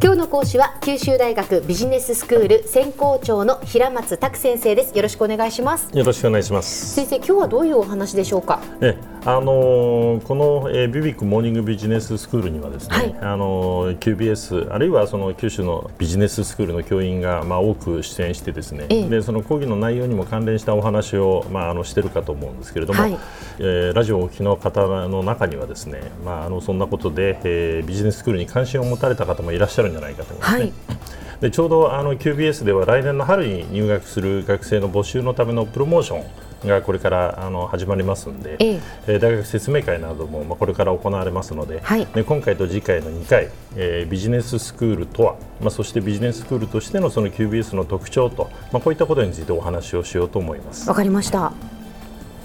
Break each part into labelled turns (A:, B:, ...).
A: 今日の講師は九州大学ビジネススクール専攻長の平松卓先生です。よろしくお願いします。
B: よろしくお願いします。
A: 先生今日はどういうお話でしょうか？
B: えあのー、この、えー、ビビックモーニングビジネススクールにはですね、はい、あのー、QBS あるいはその九州のビジネススクールの教員がまあ多く出演してですね、ええ、でその講義の内容にも関連したお話をまああのしてるかと思うんですけれども、はい、えー、ラジオをお聞きの方の中にはですねまああのそんなことで、えー、ビジネススクールに関心を持たれた方もいらっしゃるんじゃないかと思いますね。はい。でちょうどあの QBS では来年の春に入学する学生の募集のためのプロモーションがこれからあの始まりますので、ええ、大学説明会などもまあこれから行われますので、はい、で今回と次回の2回、えー、ビジネススクールとは、まあ、そしてビジネススクールとしてのその QBS の特徴と、まあ、こういったことについてお話をしようと思います。
A: わかりました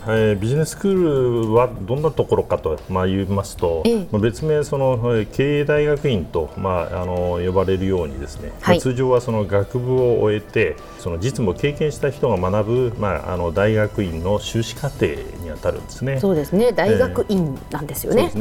B: えー、ビジネススクールはどんなところかと、まあ、言いますと、ええ、別名その経営大学院と、まあ、あの呼ばれるようにですね、はい、通常はその学部を終えてその実務を経験した人が学ぶ、まあ、あの大学院の修士課程にあたるんですね。
A: そうですね。大学院なんですよね。
B: え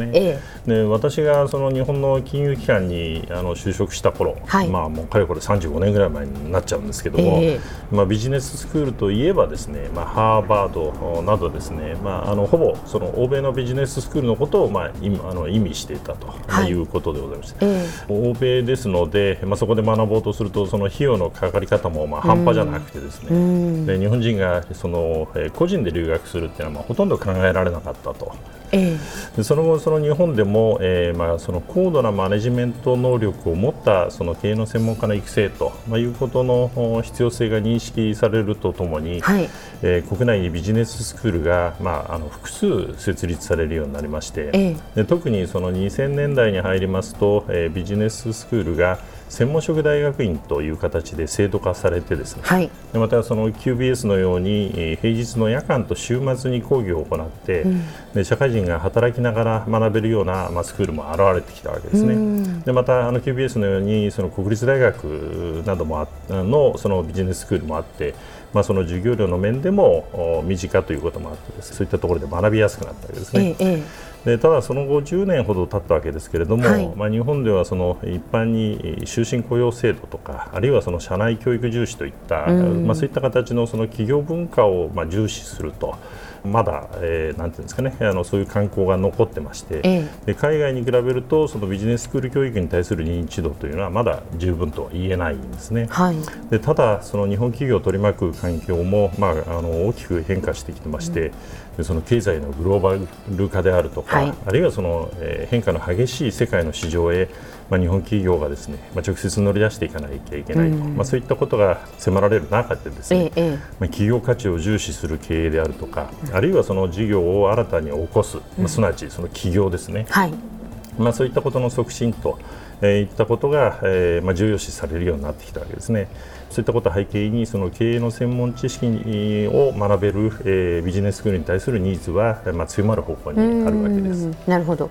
B: ー、ね。で私がその日本の金融機関にあの就職した頃、はい、まあもうかれこれ35年ぐらい前になっちゃうんですけども、えー、まあ、ビジネススクールといえばですね、まあ、ハーバードなどですね、まあ、あのほぼその欧米のビジネススクールのことを、まあ、今あの意味していたと、はい、いうことでございまして、えー、欧米ですので、まあ、そこで学ぼうとするとその費用のかかり方もまあ半端じゃなくてですね、で日本人がその、え個人で留学するっていうのはまあほとんど考えられなかったと。えその後、その日本でも、えーまあ、その高度なマネジメント能力を持ったその経営の専門家の育成と、まあ、いうことの必要性が認識されるとともに、はい、えー、国内にビジネススクールが、まあ、あの複数設立されるようになりまして、ええ、で特にその2000年代に入りますと、えー、ビジネススクールが専門職大学院という形で制度化されてですね、はい、でまたその QBS のように平日の夜間と週末に講義を行って、うん、で社会人が働きながら学べるような、まあ、スクールも現れてきたわけですね。でまたあの QBS のようにその国立大学などもあのそのビジネススクールもあってまあ、その授業料の面でも身近ということもあってそういったところで学びやすくなったわけですね。ええでただ、その後10年ほど経ったわけですけれども、はい、まあ、日本ではその一般に終身雇用制度とかあるいはその社内教育重視といった、まあ、そういった形のその企業文化をまあ重視すると。まだ、えー、なんていうんですかねあのそういう観光が残ってまして、ええ、で海外に比べるとそのビジネススクール教育に対する認知度というのはまだ十分とは言えないんですね。はい、でただその日本企業を取り巻く環境も、まあ、あの大きく変化してきてまして、うん。でその経済のグローバル化であるとか、はい、あるいはその、えー、変化の激しい世界の市場へ、まあ、日本企業がですね、まあ、直接乗り出していかなきゃいけないと、うん、まあ、そういったことが迫られる中でですね、ええ、まあ、企業価値を重視する経営であるとか、あるいはその事業を新たに起こす、まあ、すなわちその企業ですね、はい、まあ、そういったことの促進と、えー、いったことが、えーまあ、重要視されるようになってきたわけですね。そういったことを背景にその経営の専門知識を学べる、えー、ビジネススクールに対するニーズは、まあ、強まる方向にあるわけです。
A: なるほど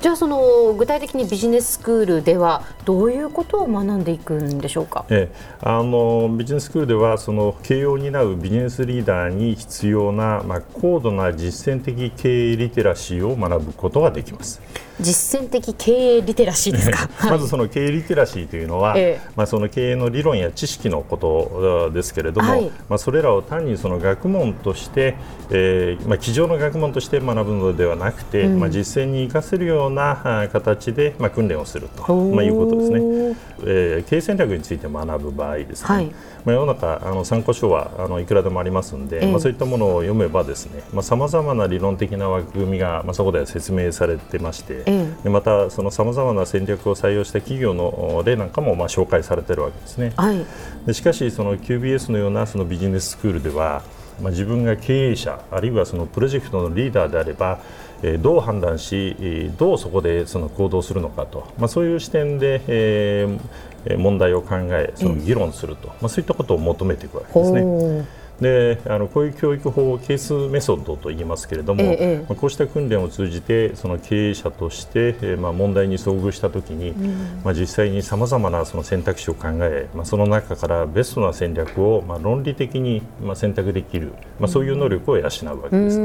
A: じゃあその具体的にビジネススクールではどういうことを学んでいくんでしょうか、
B: ええ、あのビジネススクールではその経営を担うビジネスリーダーに必要な、まあ、高度な実践的経営リテラシーを学ぶことができます。
A: 実践的経営リテラシーですか？
B: まずその経営リテラシーというのは、ええ、まあ、その経営の理論や知識のことですけれども、はい、まあ、それらを単にその学問として、えーまあ、机上の学問として学ぶのではなくて、うん、まあ、実践に生かせるような形で、まあ、訓練をすると、まあ、いうことですね、えー、経営戦略について学ぶ場合ですね、はい、まあ、世の中あの参考書はあのいくらでもありますので、えまあ、そういったものを読めばですねさまざ、まな理論的な枠組みが、まあ、そこでは説明されてまして、でまたそのさまざまな戦略を採用した企業の例なんかもまあ紹介されているわけですね。はい、でしかしその QBS のようなそのビジネススクールではまあ、自分が経営者あるいはそのプロジェクトのリーダーであれば、えー、どう判断しどうそこでその行動するのかと、まあ、そういう視点で、えー、問題を考えその議論すると、まあ、そういったことを求めていくわけですね。であのこういう教育法をケースメソッドと言いますけれども、ええ、こうした訓練を通じてその経営者として、えまあ、問題に遭遇したときに、うん、まあ、実際にさまざまなその選択肢を考え、まあ、その中からベストな戦略を、まあ、論理的に、まあ、選択できる、まあ、そういう能力を養うわけです。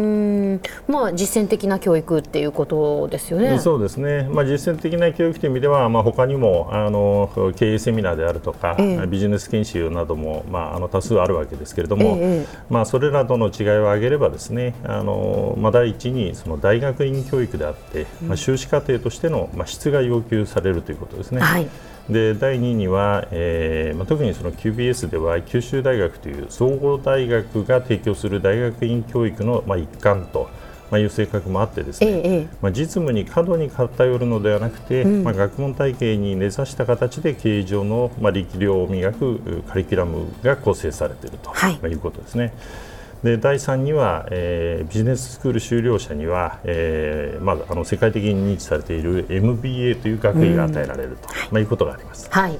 A: まあ、実践的な教育っていうことですよね。
B: そうですね、まあ、実践的な教育という意味では、まあ、他にもあの経営セミナーであるとか、ええ、ビジネス研修なども、まあ、あの多数あるわけですけれども、え、まあ、それらとの違いを挙げればですねあの、まあ、第一にその大学院教育であって、まあ、修士課程としての、まあ、質が要求されるということですね。はいで第2には、えーまあ、特にその QBS では九州大学という総合大学が提供する大学院教育の、まあ、一環と。まあ、いう性格もあってですね、ええ、まあ、実務に過度に偏るのではなくて、うん、まあ、学問体系に根ざした形で経営上の、まあ、力量を磨くカリキュラムが構成されていると、はい、まあ、いうことですね。で第3には、えー、ビジネススクール修了者には、えーまあ、あの世界的に認知されている MBA という学位が与えられると、うん、まあ、いうことがあります。はい、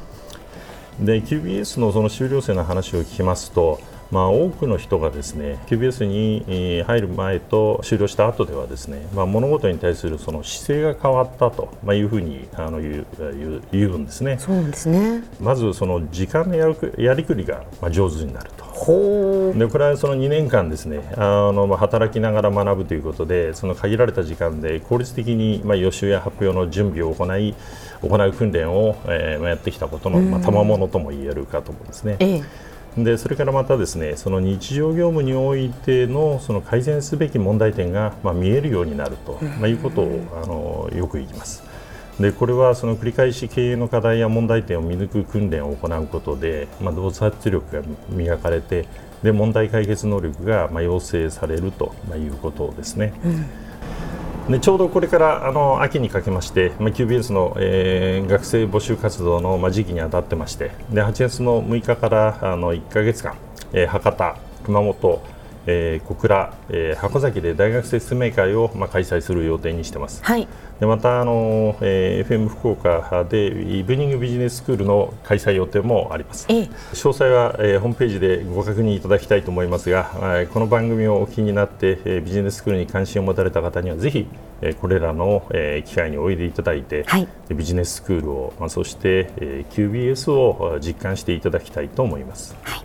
B: で QBS のその修了生の話を聞きますとまあ、多くの人がですね QBS に入る前と終了した後ではですね、まあ、物事に対するその姿勢が変わったと、まあ、いうふうにあの言う言うんですね。
A: そうですね
B: まずその時間のやるやりくりがまあ上手になると。でこれはその2年間ですねあの、まあ、働きながら学ぶということでその限られた時間で効率的に、まあ、予習や発表の準備を行い行う訓練を、えーまあ、やってきたことの、まあ、賜物とも言えるかと思うんですね。ええでそれからまたですねその日常業務においてのその改善すべき問題点が、まあ、見えるようになると、まあ、いうことをあのよく言います。でこれはその繰り返し経営の課題や問題点を見抜く訓練を行うことで、まあ、洞察力が磨かれてで問題解決能力がまあ養成されるということですね。うんでちょうどこれからあの秋にかけまして、まあ、QBS の、えー、学生募集活動の、まあ、時期に当たってましてで8月の6日からあの1か月間、えー、博多、熊本、えー、小倉、えー、箱崎で大学生説明会を、まあ、開催する予定にしてます。はい、でまたあの、えー、FM 福岡でイブニングビジネススクールの開催予定もあります。詳細は、えー、ホームページでご確認いただきたいと思いますが、えー、この番組をお聞きになって、えー、ビジネススクールに関心を持たれた方にはぜひ、えー、これらの、えー、機会においでいただいて、はい、ビジネススクールを、まあ、そして、えー、QBS を実感していただきたいと思います。はい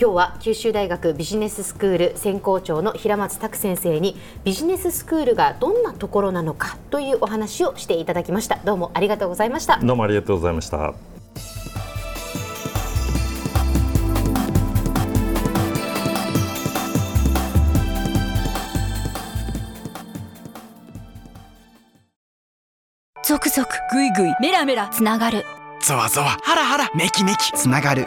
A: 今日は九州大学ビジネススクール専攻長の平松卓先生にビジネススクールがどんなところなのかというお話をしていただきました。どうもありがとうございました。
B: どうもありがとうございました。
C: 続々ぐいぐいメラメラつながる。
D: ゾワゾワハラハラメキメキつながる